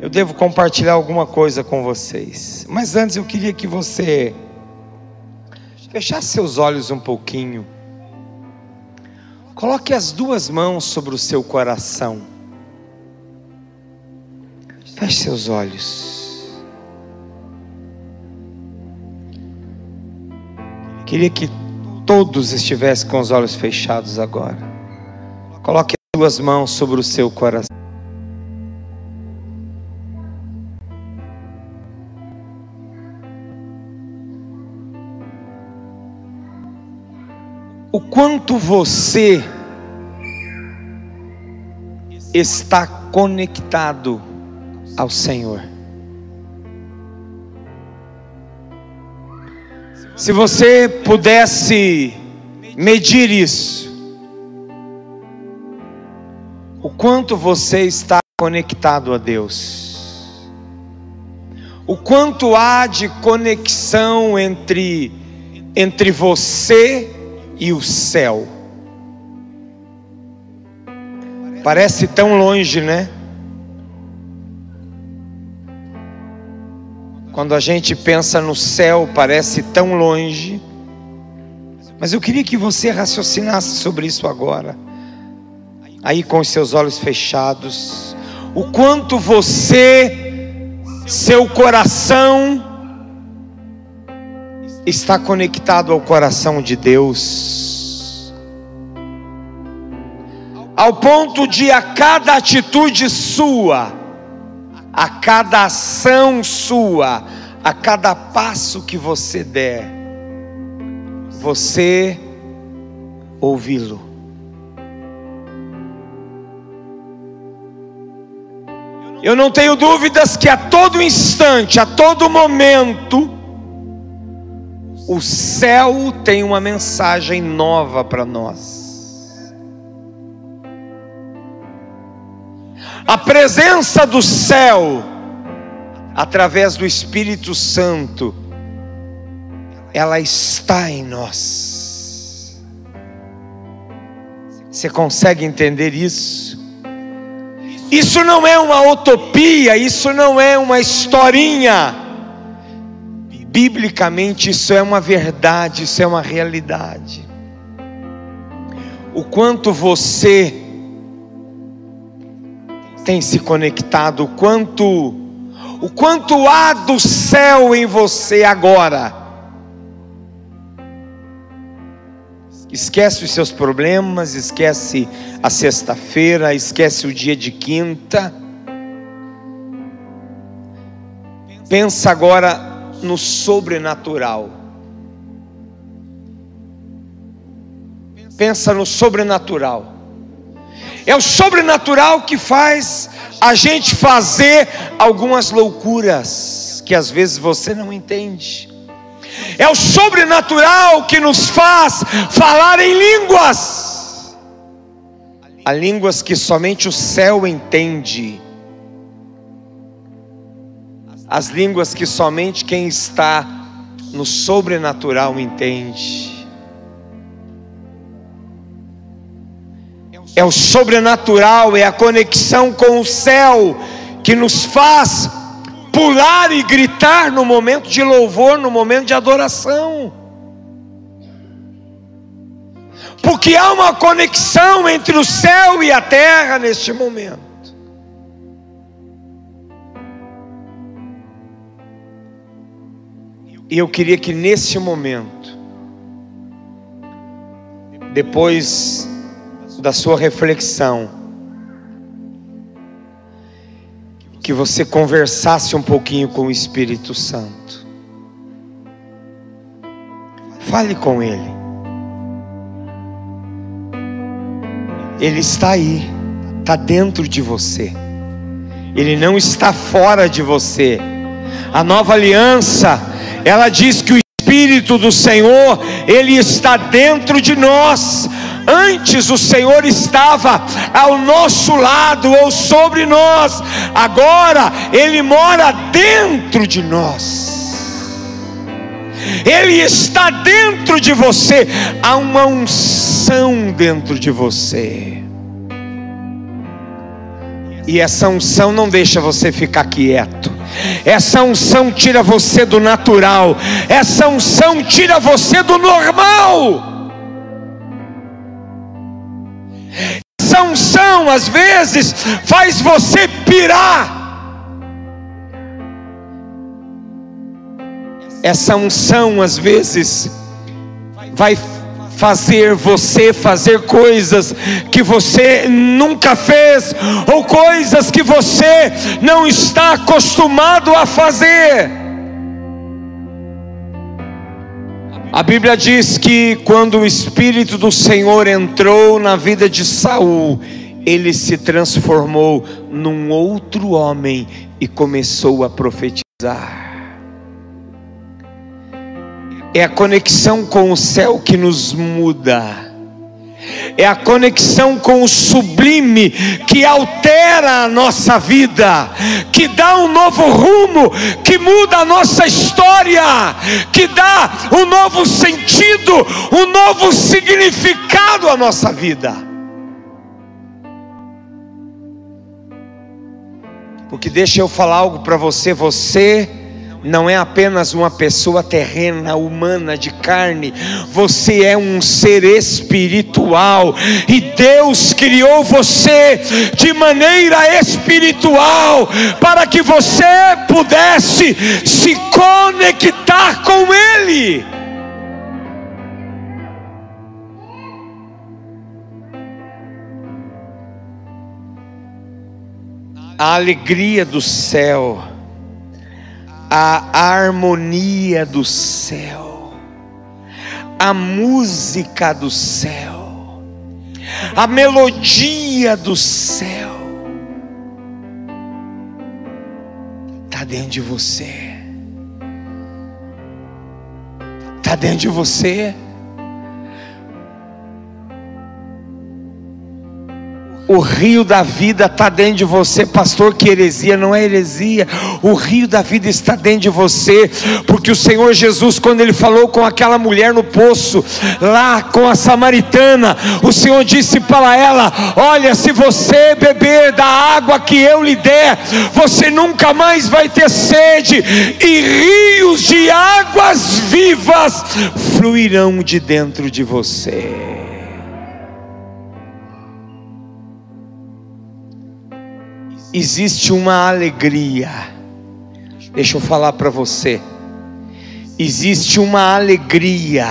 eu devo compartilhar alguma coisa com vocês. Mas antes eu queria que você fechasse seus olhos um pouquinho. Coloque as duas mãos sobre o seu coração. Feche seus olhos. Queria que todos estivessem com os olhos fechados agora. Coloque as duas mãos sobre o seu coração. O quanto você está conectado ao Senhor. Se você pudesse medir isso, o quanto você está conectado a Deus, o quanto há de conexão entre, entre você e o céu. Parece tão longe, né? Quando a gente pensa no céu, parece tão longe. Mas eu queria que você raciocinasse sobre isso agora. Aí com os seus olhos fechados, o quanto você, seu coração, está conectado ao coração de Deus, ao ponto de a cada atitude sua, a cada ação sua, a cada passo que você der, você ouvi-lo. Eu não tenho dúvidas que a todo instante, a todo momento, o céu tem uma mensagem nova para nós. A presença do céu, através do Espírito Santo, ela está em nós. Você consegue entender isso? Isso não é uma utopia, isso não é uma historinha biblicamente isso é uma verdade, isso é uma realidade. O quanto você tem se conectado, o quanto o quanto há do céu em você agora. Esquece os seus problemas, esquece a sexta-feira, esquece o dia de quinta. Pensa agora no sobrenatural. Pensa no sobrenatural. É o sobrenatural que faz a gente fazer algumas loucuras que às vezes você não entende. É o sobrenatural que nos faz falar em línguas. Há línguas que somente o céu entende as línguas que somente quem está no sobrenatural entende. É o sobrenatural, é a conexão com o céu que nos faz pular e gritar no momento de louvor, no momento de adoração. Porque há uma conexão entre o céu e a terra neste momento. E eu queria que nesse momento, depois da sua reflexão, que você conversasse um pouquinho com o Espírito Santo. Fale com Ele. Ele está aí, está dentro de você. Ele não está fora de você. A nova aliança ela diz que o Espírito do Senhor, Ele está dentro de nós. Antes o Senhor estava ao nosso lado ou sobre nós, agora Ele mora dentro de nós. Ele está dentro de você, há uma unção dentro de você. E essa unção não deixa você ficar quieto. Essa unção tira você do natural. Essa unção tira você do normal. Essa unção às vezes faz você pirar. Essa unção às vezes vai fazer você fazer coisas que você nunca fez, ou coisas que você não está acostumado a fazer. A Bíblia diz que quando o Espírito do Senhor entrou na vida de Saul, ele se transformou num outro homem e começou a profetizar. É a conexão com o céu que nos muda. É a conexão com o sublime que altera a nossa vida, que dá um novo rumo, que muda a nossa história, que dá um novo sentido, um novo significado à nossa vida. Porque deixa eu falar algo para você, você não é apenas uma pessoa terrena, humana, de carne, você é um ser espiritual, e Deus criou você de maneira espiritual, para que você pudesse se conectar com Ele. A alegria do céu a harmonia do céu, a música do céu, a melodia do céu, está dentro de você, está dentro de você. O rio da vida está dentro de você, pastor. Que heresia não é heresia. O rio da vida está dentro de você, porque o Senhor Jesus, quando ele falou com aquela mulher no poço, lá com a samaritana, o Senhor disse para ela: Olha, se você beber da água que eu lhe der, você nunca mais vai ter sede, e rios de águas vivas fluirão de dentro de você. Existe uma alegria. Deixa eu falar para você. Existe uma alegria.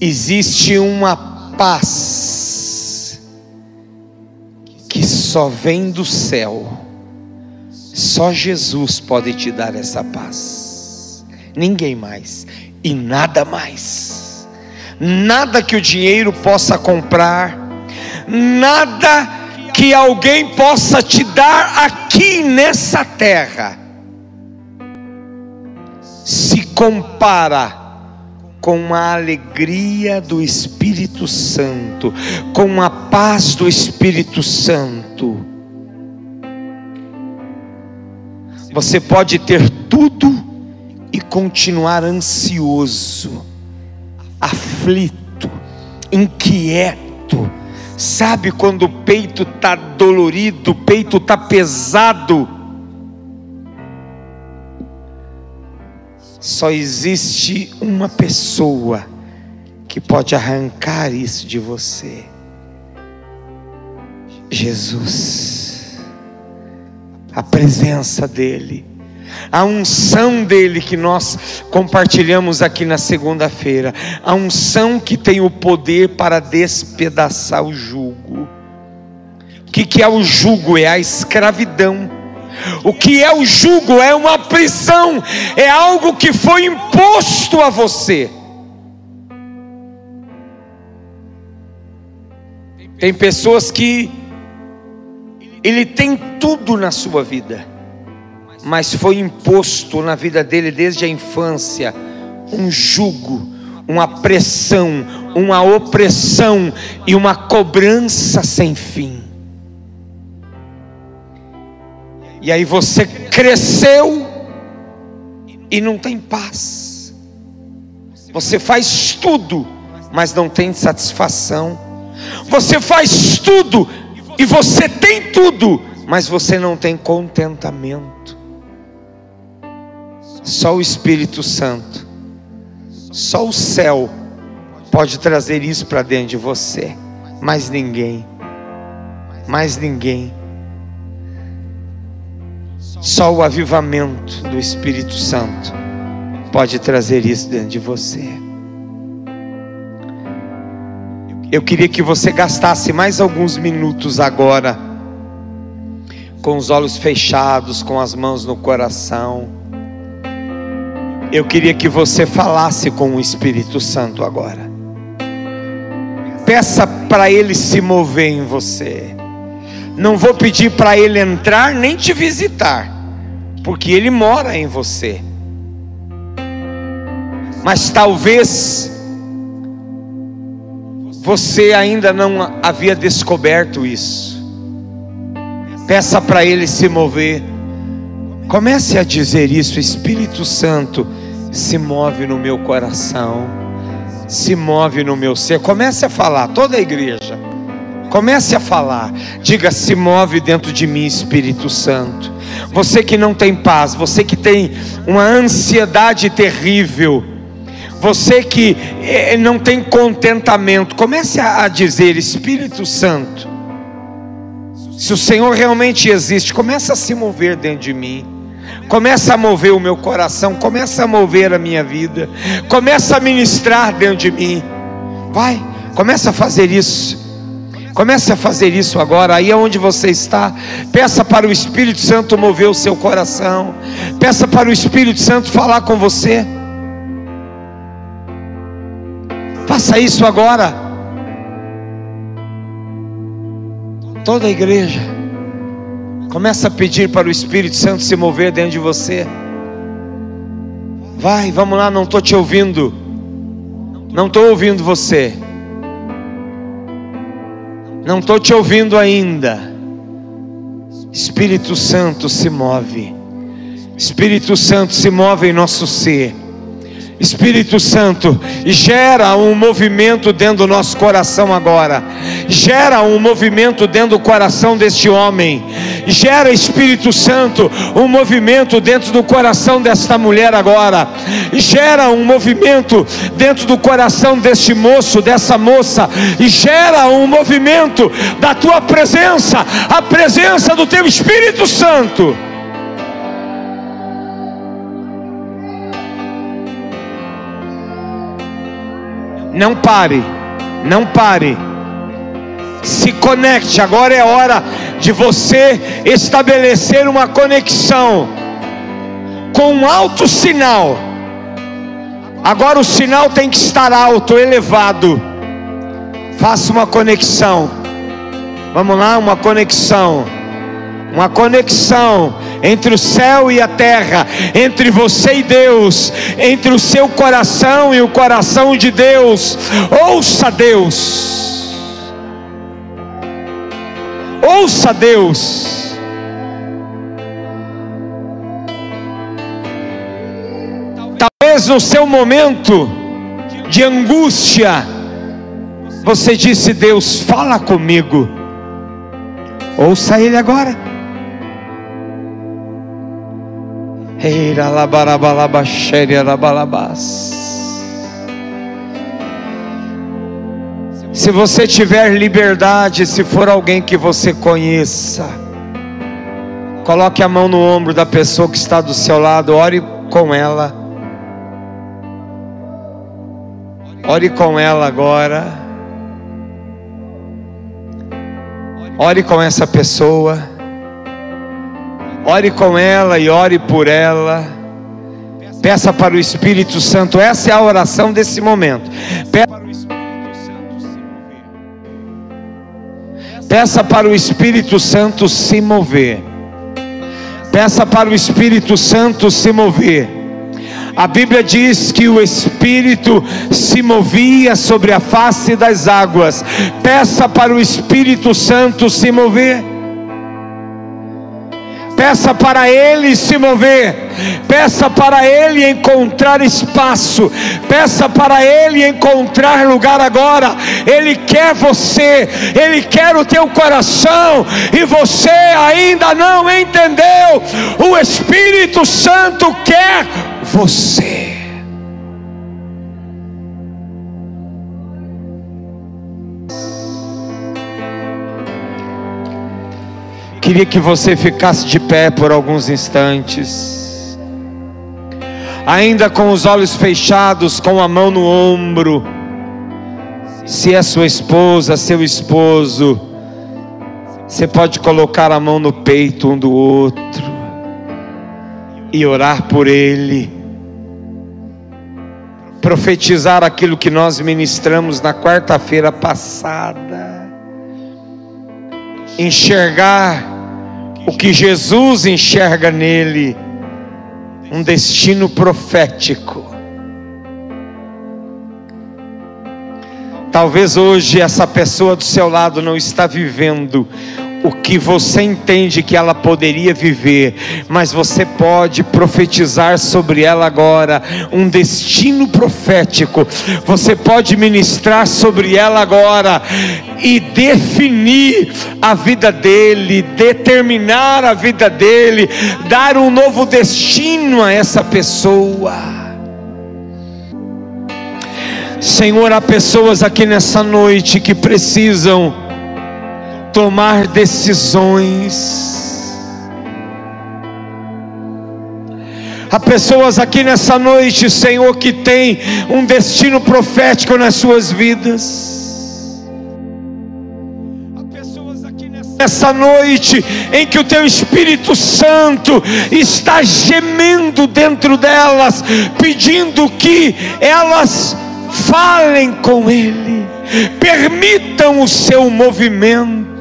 Existe uma paz que só vem do céu. Só Jesus pode te dar essa paz. Ninguém mais e nada mais. Nada que o dinheiro possa comprar, nada que alguém possa te dar aqui nessa terra se compara com a alegria do Espírito Santo, com a paz do Espírito Santo. Você pode ter tudo e continuar ansioso, aflito, inquieto, Sabe quando o peito está dolorido, o peito está pesado? Só existe uma pessoa que pode arrancar isso de você: Jesus, a presença dEle a unção dele que nós compartilhamos aqui na segunda-feira, a unção que tem o poder para despedaçar o jugo. O que, que é o jugo? É a escravidão. O que é o jugo? É uma prisão, é algo que foi imposto a você. Tem pessoas que ele tem tudo na sua vida mas foi imposto na vida dele desde a infância um jugo, uma pressão, uma opressão e uma cobrança sem fim. E aí você cresceu e não tem paz. Você faz tudo, mas não tem satisfação. Você faz tudo E você tem tudo, mas você não tem contentamento. Só o Espírito Santo, só o céu pode trazer isso para dentro de você. Mais ninguém, mais ninguém. Só o avivamento do Espírito Santo pode trazer isso dentro de você. Eu queria que você gastasse mais alguns minutos agora, com os olhos fechados, com as mãos no coração. Eu queria que você falasse com o Espírito Santo agora. Peça para ele se mover em você. Não vou pedir para ele entrar nem te visitar, porque ele mora em você. Mas talvez você ainda não havia descoberto isso. Peça para ele se mover. Comece a dizer isso, Espírito Santo, se move no meu coração, se move no meu ser. Comece a falar, toda a igreja. Comece a falar, diga: se move dentro de mim, Espírito Santo. Você que não tem paz, você que tem uma ansiedade terrível, você que eh, não tem contentamento, comece a dizer: Espírito Santo, se o Senhor realmente existe, comece a se mover dentro de mim. Começa a mover o meu coração, começa a mover a minha vida, começa a ministrar dentro de mim. Vai, começa a fazer isso. Comece a fazer isso agora, aí onde você está. Peça para o Espírito Santo mover o seu coração. Peça para o Espírito Santo falar com você. Faça isso agora. Toda a igreja. Começa a pedir para o Espírito Santo se mover dentro de você. Vai, vamos lá, não estou te ouvindo. Não estou ouvindo você. Não estou te ouvindo ainda. Espírito Santo se move. Espírito Santo se move em nosso ser. Espírito Santo, gera um movimento dentro do nosso coração agora, gera um movimento dentro do coração deste homem, gera Espírito Santo um movimento dentro do coração desta mulher agora, gera um movimento dentro do coração deste moço, dessa moça, e gera um movimento da tua presença, a presença do teu Espírito Santo. Não pare, não pare. Se conecte, agora é hora de você estabelecer uma conexão com um alto sinal. Agora o sinal tem que estar alto, elevado. Faça uma conexão. Vamos lá, uma conexão. Uma conexão entre o céu e a terra, entre você e Deus, entre o seu coração e o coração de Deus. Ouça Deus. Ouça Deus. Talvez no seu momento de angústia, você disse: Deus, fala comigo. Ouça Ele agora. Se você tiver liberdade, se for alguém que você conheça, coloque a mão no ombro da pessoa que está do seu lado, ore com ela. Ore com ela agora. Ore com essa pessoa. Ore com ela e ore por ela. Peça para o Espírito Santo, essa é a oração desse momento. Peça para o Espírito Santo se mover. Peça para o Espírito Santo se mover. A Bíblia diz que o Espírito se movia sobre a face das águas. Peça para o Espírito Santo se mover. Peça para Ele se mover, peça para Ele encontrar espaço, peça para Ele encontrar lugar agora. Ele quer você, Ele quer o teu coração, e você ainda não entendeu. O Espírito Santo quer você. Queria que você ficasse de pé por alguns instantes, ainda com os olhos fechados, com a mão no ombro. Se é sua esposa, seu esposo, você pode colocar a mão no peito um do outro e orar por ele, profetizar aquilo que nós ministramos na quarta-feira passada, enxergar o que Jesus enxerga nele, um destino profético. Talvez hoje essa pessoa do seu lado não está vivendo o que você entende que ela poderia viver, mas você pode profetizar sobre ela agora um destino profético. Você pode ministrar sobre ela agora e definir a vida dele, determinar a vida dele, dar um novo destino a essa pessoa. Senhor, há pessoas aqui nessa noite que precisam tomar decisões. Há pessoas aqui nessa noite, Senhor, que tem um destino profético nas suas vidas. Nessa noite em que o Teu Espírito Santo está gemendo dentro delas, pedindo que elas falem com Ele, permitam o seu movimento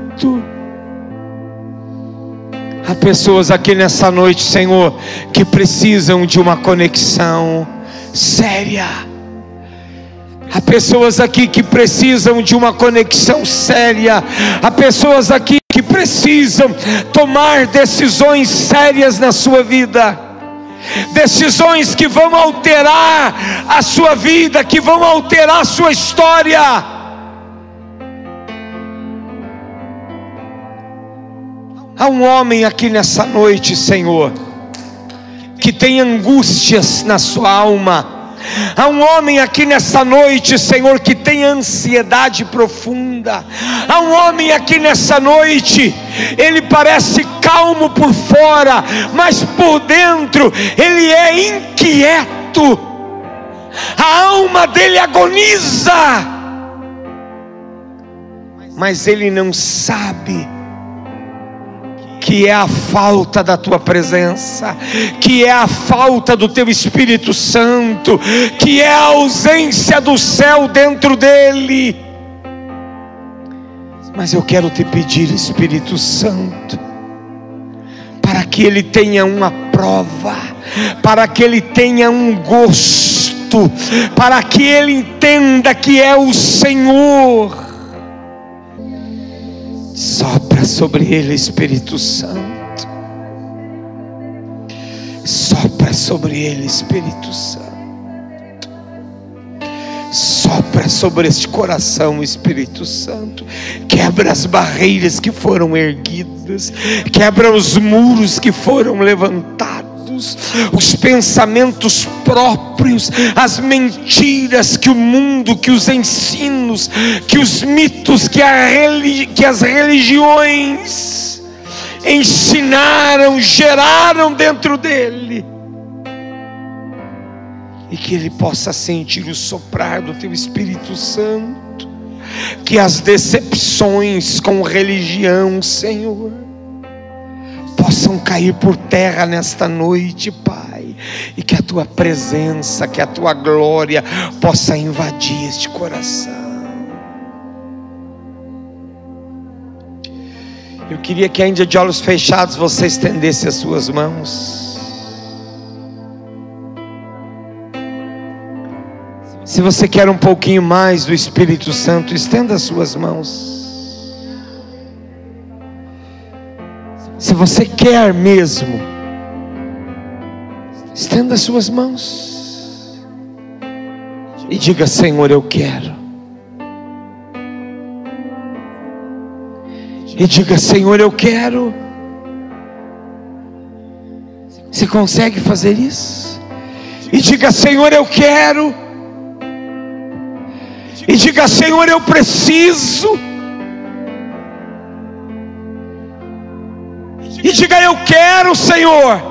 Há pessoas aqui nessa noite, Senhor, que precisam de uma conexão séria. Há pessoas aqui que precisam de uma conexão séria. Há pessoas aqui que precisam tomar decisões sérias na sua vida. Decisões que vão alterar a sua vida, que vão alterar a sua história Há um homem aqui nessa noite, Senhor, que tem angústias na sua alma. Há um homem aqui nessa noite, Senhor, que tem ansiedade profunda. Há um homem aqui nessa noite, ele parece calmo por fora, mas por dentro ele é inquieto. A alma dele agoniza, mas ele não sabe que é a falta da tua presença, que é a falta do teu Espírito Santo, que é a ausência do céu dentro dele. Mas eu quero te pedir, Espírito Santo, para que ele tenha uma prova, para que ele tenha um gosto, para que ele entenda que é o Senhor Sopra sobre ele, Espírito Santo. Sopra sobre ele, Espírito Santo. Sopra sobre este coração, Espírito Santo. Quebra as barreiras que foram erguidas, quebra os muros que foram levantados os pensamentos próprios, as mentiras que o mundo, que os ensinos, que os mitos, que, que as religiões ensinaram, geraram dentro dele. E que ele possa sentir o soprar do teu Espírito Santo, que as decepções com religião, Senhor, possam cair por terra nesta noite, Pai, e que a tua presença, que a tua glória possa invadir este coração. Eu queria que ainda de olhos fechados você estendesse as suas mãos. Se você quer um pouquinho mais do Espírito Santo, estenda as suas mãos. Se você quer mesmo, estenda as suas mãos e diga: Senhor, eu quero. E diga: Senhor, eu quero. Você consegue fazer isso? E diga: Senhor, eu quero. E diga: Senhor, eu preciso. Diga: Eu quero, Senhor.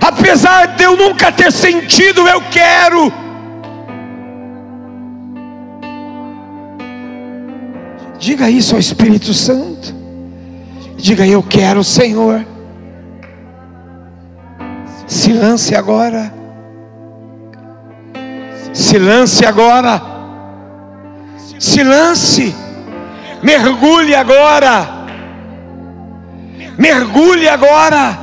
Apesar de eu nunca ter sentido, eu quero. Diga isso ao Espírito Santo. Diga: Eu quero, Senhor. Se lance agora. Se lance agora. Se lance. Mergulhe agora. Mergulhe agora.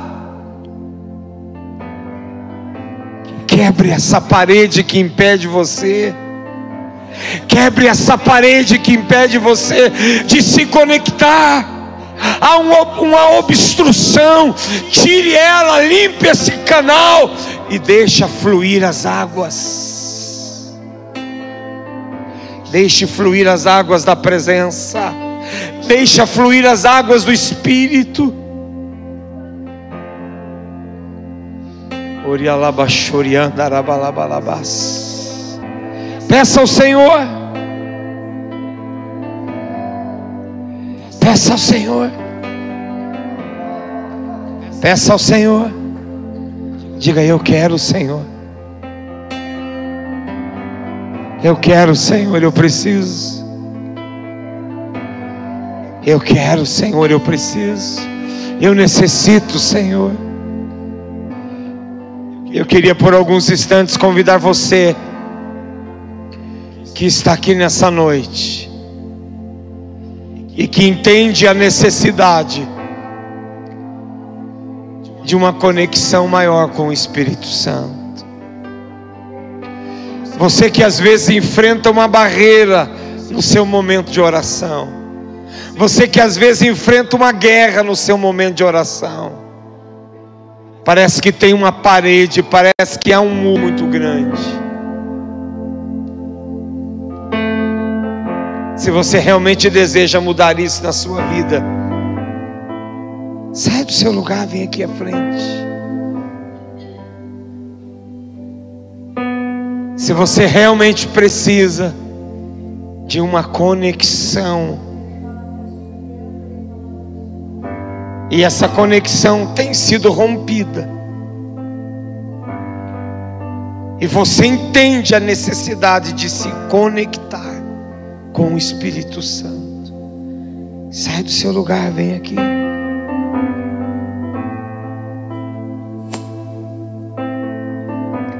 Quebre essa parede que impede você. Quebre essa parede que impede você de se conectar há uma obstrução, tire ela, limpe esse canal e deixa fluir as águas. Deixe fluir as águas da presença, deixa fluir as águas do Espírito. Peça ao Senhor. Peça ao Senhor. Peça ao Senhor. Diga: Eu quero, Senhor. Eu quero, Senhor, eu preciso. Eu quero, Senhor, eu preciso. Eu necessito, Senhor. Eu queria por alguns instantes convidar você que está aqui nessa noite e que entende a necessidade de uma conexão maior com o Espírito Santo. Você que às vezes enfrenta uma barreira no seu momento de oração. Você que às vezes enfrenta uma guerra no seu momento de oração. Parece que tem uma parede, parece que há um muro muito grande. Se você realmente deseja mudar isso na sua vida, sai do seu lugar, vem aqui à frente. Se você realmente precisa de uma conexão, e essa conexão tem sido rompida, e você entende a necessidade de se conectar, com o Espírito Santo. Sai do seu lugar, vem aqui.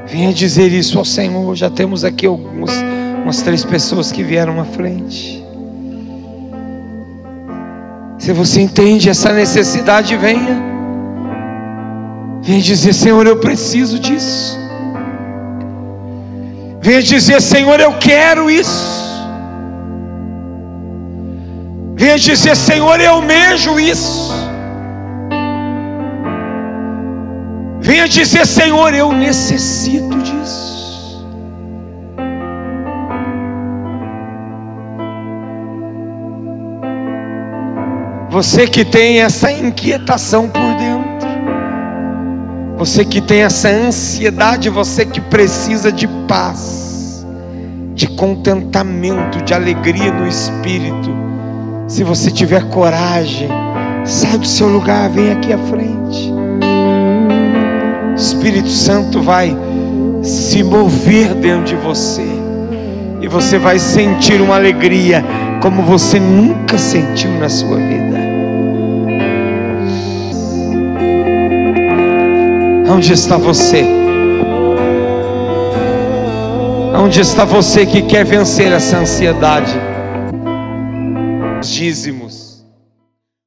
Venha dizer isso ao Senhor. Já temos aqui algumas umas três pessoas que vieram à frente. Se você entende essa necessidade, venha. Venha dizer, Senhor, eu preciso disso. Venha dizer, Senhor, eu quero isso. Venha dizer: Senhor, eu almejo isso. Venha dizer: Senhor, eu necessito Você que tem essa inquietação por dentro, você que tem essa ansiedade, você que precisa de paz, de contentamento, de alegria no espírito se você tiver coragem, sai do seu lugar, vem aqui à frente. O Espírito Santo vai se mover dentro de você. E você vai sentir uma alegria como você nunca sentiu na sua vida. Onde está você? Onde está você que quer vencer essa ansiedade? dízimos.